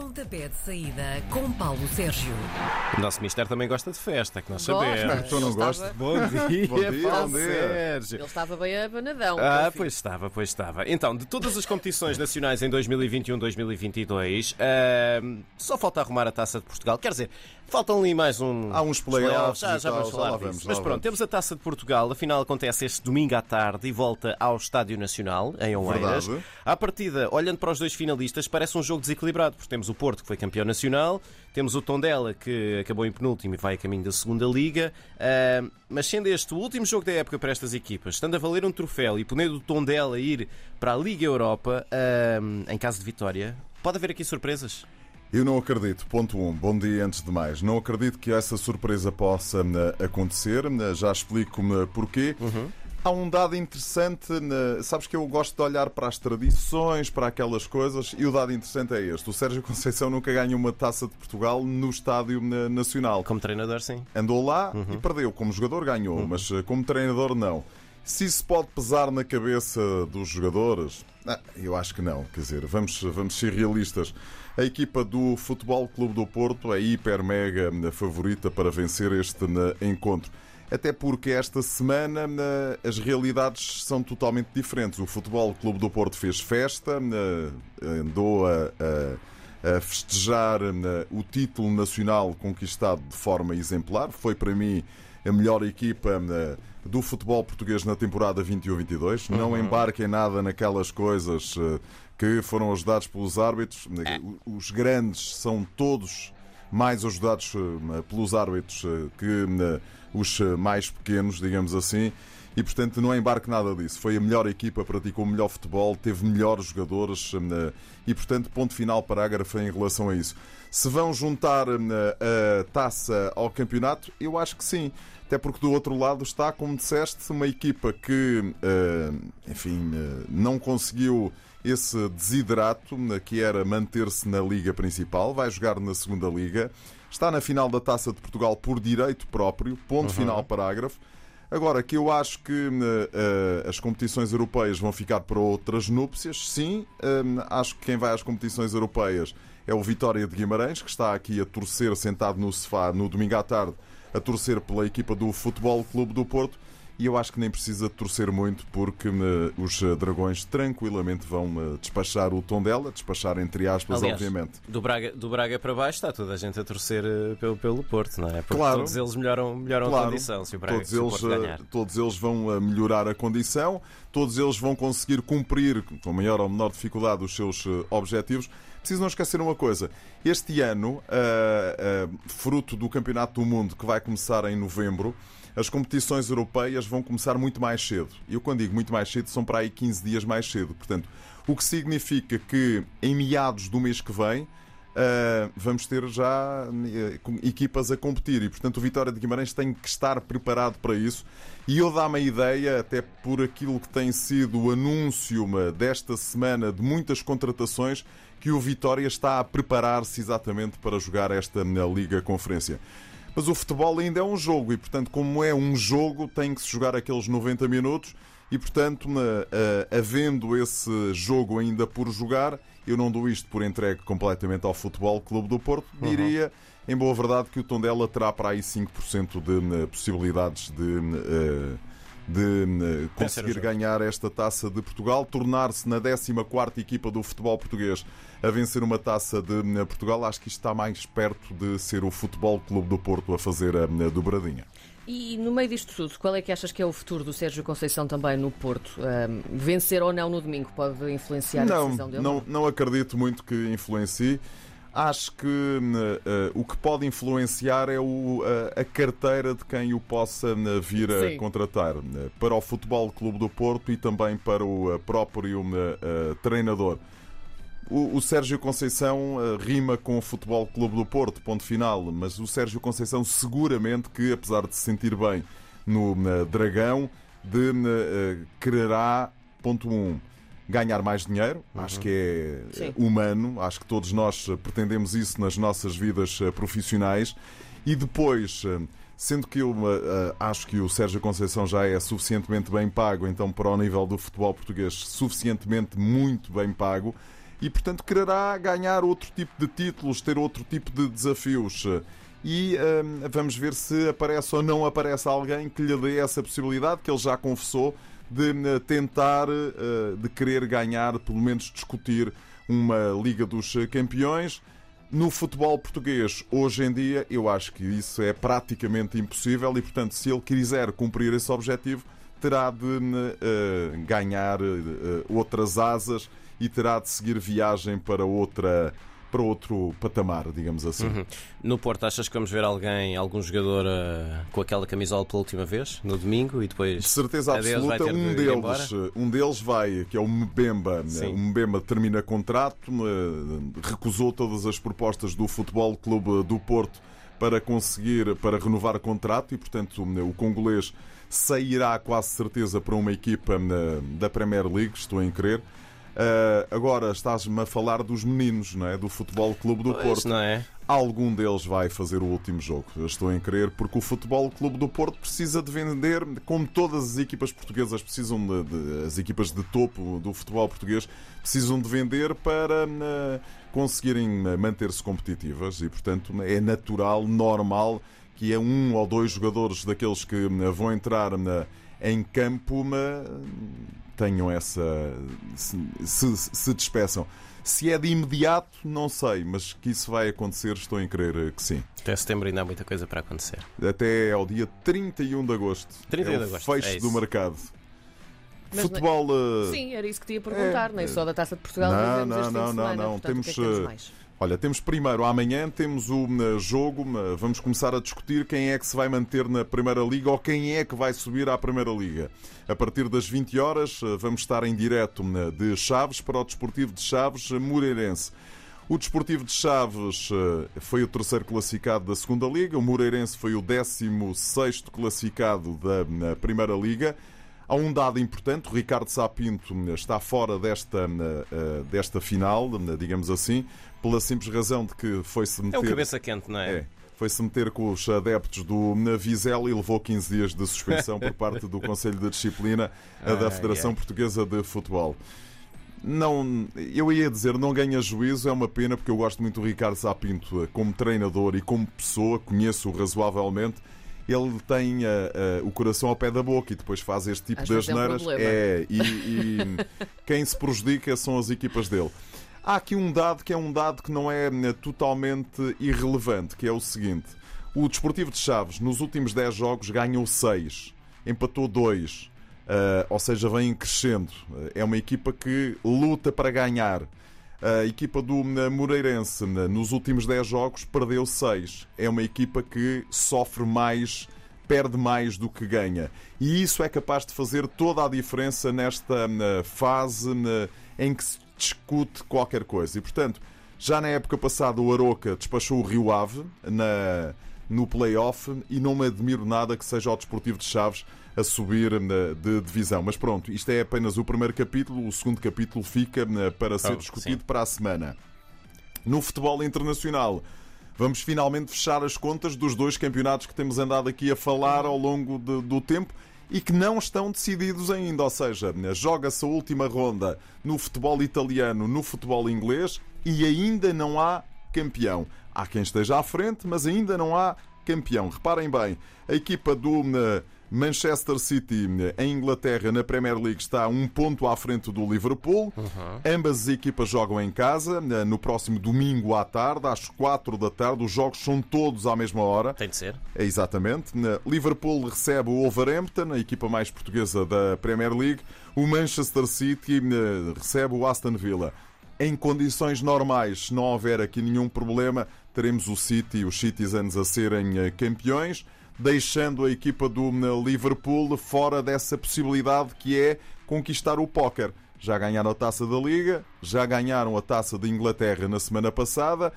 Pontapé de saída com Paulo Sérgio. O nosso Mister também gosta de festa, que nós Gosta. sabemos. Tu não Ele gostas? estava- Bom dia, Bom dia, Paulo bom dia. Sérgio. Ele estava bem abanadão. Ah, pois estava, pois estava. Então, de todas as competições nacionais em 2021-2022, ahm, só falta arrumar a Taça de Portugal. Quer dizer, faltam ali mais um. Há uns playoffs Já, e já tal, vamos já falar lá disso. vamos, já Mas lá pronto, vamos. temos a Taça de Portugal. Afinal, acontece este domingo à tarde e volta ao Estádio Nacional, em Oeiras. Verdade. À partida, olhando para os dois finalistas, parece um jogo desequilibrado, porque temos o Porto, que foi campeão nacional, temos o Tondela, que acabou em penúltimo e vai a caminho da segunda Liga. Ah, mas sendo este o último jogo da época para estas equipas, estando a valer um troféu e podendo o Tondela ir para a Liga Europa, ah, em caso de vitória, pode haver aqui surpresas? Eu não acredito, ponto 1. Um. Bom dia antes de mais. Não acredito que essa surpresa possa eh, acontecer. Já explico eh, porquê. Há um dado interessante, eh, sabes que eu gosto de olhar para as tradições, para aquelas coisas, e o dado interessante é este. O Sérgio Conceição nunca ganhou uma taça de Portugal no Estádio Nacional. Como treinador, sim. Andou lá e perdeu. Como jogador ganhou, mas eh, como treinador não. Se isso pode pesar na cabeça dos jogadores, ah, eu acho que não. Quer dizer, vamos, vamos ser realistas. A equipa do Futebol Clube do Porto é hiper mega eh, favorita para vencer este eh, encontro. Até porque esta semana eh, as realidades são totalmente diferentes. O Futebol Clube do Porto fez festa, eh, andou a- a a festejar eh, o título nacional conquistado de forma exemplar. Foi para mim a melhor equipa do futebol português na temporada 21-22. Não embarquem nada naquelas coisas que foram ajudados pelos árbitros. O- Os grandes são todos mais ajudados pelos árbitros que os eh, mais pequenos, digamos assim. E portanto não embarque nada disso. Foi a melhor equipa, praticou o melhor futebol, teve melhores jogadores eh, e portanto ponto final parágrafo em relação a isso. Se vão juntar eh, a taça ao campeonato, eu acho que sim. Até porque do outro lado está, como disseste, uma equipa que, enfim, não conseguiu esse desiderato, eh, que era manter-se na Liga Principal, vai jogar na Segunda Liga, está na final da Taça de Portugal por direito próprio, ponto final parágrafo. Agora, que eu acho que eh, as competições europeias vão ficar para outras núpcias, sim. eh, acho que quem vai às competições europeias é o Vitória de Guimarães, que está aqui a torcer sentado no sofá no domingo à tarde, a torcer pela equipa do Futebol Clube do Porto. E eu acho que nem precisa torcer muito, porque eh, os eh, Dragões tranquilamente vão eh, despachar o tom dela, despachar entre aspas, Aliás, obviamente. Do Braga, do Braga para baixo está toda a gente a torcer pelo, pelo Porto, não é? Porque Claro. todos eles melhoram, melhoram a Claro. condição se o Braga todos, se eles, ganhar. todos eles vão melhorar a condição, todos eles vão conseguir cumprir, com maior ou menor dificuldade, os seus objetivos. Preciso não esquecer uma coisa: este ano, eh, eh, fruto do Campeonato do Mundo que vai começar em novembro, as competições europeias vão começar muito mais cedo. E eu, quando digo muito mais cedo, são para aí 15 dias mais cedo. Portanto, o que significa que em meados do mês que vem. Uh, vamos ter já com- equipas a competir e, portanto, o Vitória de Guimarães tem que estar preparado para isso. E eu dá-me a ideia, até por aquilo que tem sido o anúncio desta semana de muitas contratações, que o Vitória está a preparar-se exatamente para jogar esta na Liga Conferência. Mas o futebol ainda é um jogo e, portanto, como é um jogo, tem que se jogar aqueles 90 minutos e, portanto, na- a- havendo esse jogo ainda por jogar, eu não dou isto por entregue completamente ao Futebol Clube do Porto. Diria, em boa verdade, que o Tondela terá para aí 5% de eh, possibilidades de, eh, de eh, conseguir ganhar esta taça de Portugal, tornar-se na 14 equipa do futebol português a vencer uma taça de eh, Portugal. Acho que isto está mais perto de ser o Futebol Clube do Porto a fazer a a dobradinha. E no meio disto tudo, qual é que achas que é o futuro do Sérgio Conceição também no Porto? Ahm, vencer ou não no domingo pode influenciar a não, decisão dele? não, não acredito muito que influencie. Acho que eh, o que pode influenciar é o, eh, a carteira de quem o possa eh, vir a Sim. contratar eh, para o Futebol Clube do Porto e também para o próprio eh, treinador. O, o Sérgio Conceição eh, rima com o Futebol Clube do Porto, ponto final, mas o Sérgio Conceição seguramente que, apesar de se sentir bem no eh, Dragão, de, eh, quererá, ponto um, ganhar mais dinheiro. Acho que é Sim. humano, acho que todos nós eh, pretendemos isso nas nossas vidas eh, profissionais. E depois, eh, sendo que eu eh, acho que o Sérgio Conceição já é suficientemente bem pago, então para o nível do futebol português, suficientemente muito bem pago, e, portanto, quererá ganhar outro tipo de títulos, ter outro tipo de desafios. E hum, vamos ver se aparece ou não aparece alguém que lhe dê essa possibilidade, que ele já confessou, de hum, tentar, uh, de querer ganhar, pelo menos discutir uma Liga dos Campeões. No futebol português, hoje em dia, eu acho que isso é praticamente impossível e, portanto, se ele quiser cumprir esse objetivo, terá de uh, ganhar uh, outras asas e terá de seguir viagem para outra para outro patamar, digamos assim. Uhum. No Porto, achas que vamos ver alguém, algum jogador uh, com aquela camisola pela última vez, no domingo, e depois. De certeza absoluta, um deles, um deles vai, que é o Mbemba. Sim. O Mbemba termina contrato, uh, recusou todas as propostas do Futebol Clube do Porto para conseguir, para renovar contrato e, portanto, o congolês sairá quase certeza para uma equipa da Premier League, estou em crer. Uh, agora estás-me a falar dos meninos, não é? Do Futebol Clube do pois, Porto. Não é? Algum deles vai fazer o último jogo. Eu estou em crer, porque o Futebol Clube do Porto precisa de vender, como todas as equipas portuguesas precisam de, de as equipas de topo do futebol português precisam de vender para uh, conseguirem ah, manter-se competitivas e, portanto, é natural, normal que é um ou dois jogadores daqueles que vão entrar na, em campo tenham essa. se, se, se despeçam. Se é de imediato, não sei, mas que isso vai acontecer, estou em crer que sim. Até setembro ainda há muita coisa para acontecer. Até ao dia 31 de agosto. 31 é de agosto. fecho é do mercado. Mas Futebol. Não... Sim, era isso que te ia perguntar, é... nem só da Taça de Portugal. Não, não, não, não, não. Portanto, temos. Que é que temos Olha, temos primeiro, amanhã temos o uh, jogo, uh, vamos começar a discutir quem é que se vai manter na Primeira Liga ou quem é que vai subir à Primeira Liga. A partir das 20 horas uh, vamos estar em direto de Chaves para o Desportivo de Chaves Moreirense. O Desportivo de Chaves foi o terceiro classificado da Segunda Liga, o Moreirense foi o 16 classificado da Primeira Liga. Há um dado importante, o Ricardo Sapinto está fora desta, desta final, digamos assim, pela simples razão de que foi-se meter... É o cabeça quente, não é? É. Foi-se meter com os adeptos do Navizel e levou 15 dias de suspensão por parte do Conselho de Disciplina ah, da Federação yeah. Portuguesa de Futebol. Não, eu ia dizer, não ganha juízo, é uma pena, porque eu gosto muito do Ricardo Sapinto eh, como treinador e como pessoa, conheço-o razoavelmente. Ele tem uh, uh, o coração ao pé da boca e depois faz este tipo de asneiras. É, um é, e, e quem se prejudica são as equipas dele. Há aqui um dado que é um dado que não é né, totalmente irrelevante, que é o seguinte. O Desportivo de Chaves, nos últimos 10 jogos, ganhou 6, empatou 2, uh, eh, ou seja, vem crescendo. É uma equipa que luta para ganhar. A equipa do Moreirense, nos últimos 10 jogos, perdeu 6. É uma equipa que sofre mais, perde mais do que ganha. E isso é capaz de fazer toda a diferença nesta fase em que se discute qualquer coisa. E, portanto, já na época passada o Aroca despachou o Rio Ave na, no play-off e não me admiro nada que seja o Desportivo de Chaves a subir de divisão. Mas pronto, isto é apenas o primeiro capítulo, o segundo capítulo fica para ser oh, discutido sim. para a semana. No futebol internacional, vamos finalmente fechar as contas dos dois campeonatos que temos andado aqui a falar ao longo de, do tempo e que não estão decididos ainda. Ou seja, joga-se a última ronda no futebol italiano, no futebol inglês e ainda não há campeão. Há quem esteja à frente, mas ainda não há campeão. Reparem bem, a equipa do eh, Manchester City em Inglaterra na Premier League está um ponto à frente do Liverpool. Uhum. Ambas as equipas jogam em casa no próximo domingo à tarde, às 4 da tarde. Os jogos são todos à mesma hora. Tem de ser. É, exatamente. Liverpool recebe o Wolverhampton, a equipa mais portuguesa da Premier League. O Manchester City recebe o Aston Villa. Em condições normais, se não houver aqui nenhum problema, teremos o City e os Citizens a serem eh, campeões deixando a equipa do Liverpool fora dessa possibilidade que é conquistar o póquer. Já ganharam a taça da Liga, já ganharam a taça de Inglaterra na semana passada,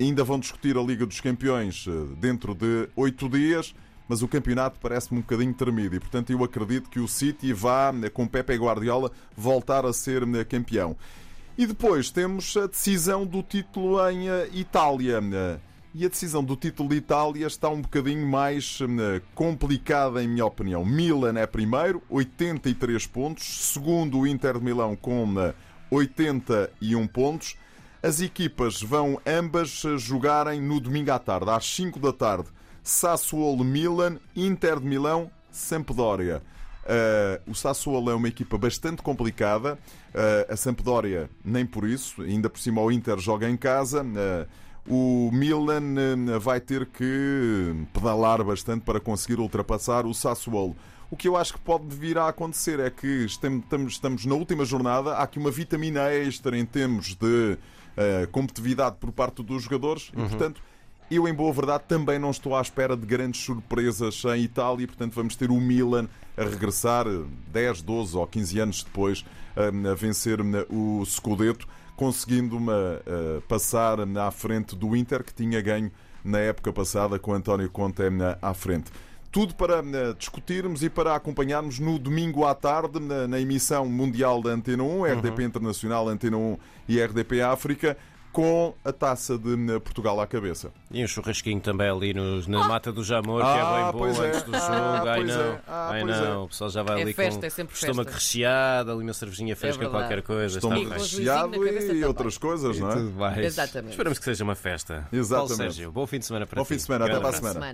ainda vão discutir a Liga dos Campeões eh, dentro de oito dias, mas o campeonato parece-me um bocadinho tremido e, portanto, eu acredito que o City vá, eh, com Pepe Guardiola, voltar a ser eh, campeão. E depois temos a decisão do título em Itália. E a decisão do título de Itália está um bocadinho mais hum, complicada, em minha opinião. Milan é primeiro, 83 pontos. Segundo, o Inter de Milão com 81 pontos. As equipas vão ambas jogarem no domingo à tarde, às 5 da tarde. Sassuolo-Milan, Inter de Milão, Sampdoria. Uh, o Sassuolo é uma equipa bastante complicada. Uh, a Sampdoria, nem por isso. Ainda por cima, o Inter joga em casa. Uh, o Milan vai ter que pedalar bastante para conseguir ultrapassar o Sassuolo. O que eu acho que pode vir a acontecer é que estamos, estamos na última jornada, há aqui uma vitamina extra em termos de uh, competitividade por parte dos jogadores uhum. e, portanto, eu, em boa verdade, também não estou à espera de grandes surpresas em Itália e, portanto, vamos ter o Milan a regressar 10, 12 ou 15 anos depois a vencer o Scudetto, conseguindo uma, passar à frente do Inter, que tinha ganho na época passada com António Conte à frente. Tudo para discutirmos e para acompanharmos no domingo à tarde, na, emissão mundial da Antena 1, RDP uhum. Internacional, Antena 1 e RDP África com a taça de eh, Portugal à cabeça. E um churrasquinho também ali no, na Mata do Jamor, que é ah, bem bom é. antes do jogo. Ah, ai não, é. ah, ai não. É. O pessoal já vai é ali festa, com é sempre estômago festa. recheado, ali uma cervejinha fresca, qualquer coisa. Estômago recheado e, e outras coisas, não é? Exatamente. Esperamos que seja uma festa. Exatamente. Paulo Sérgio, bom fim de semana para bom ti. Bom fim de semana, até para a semana.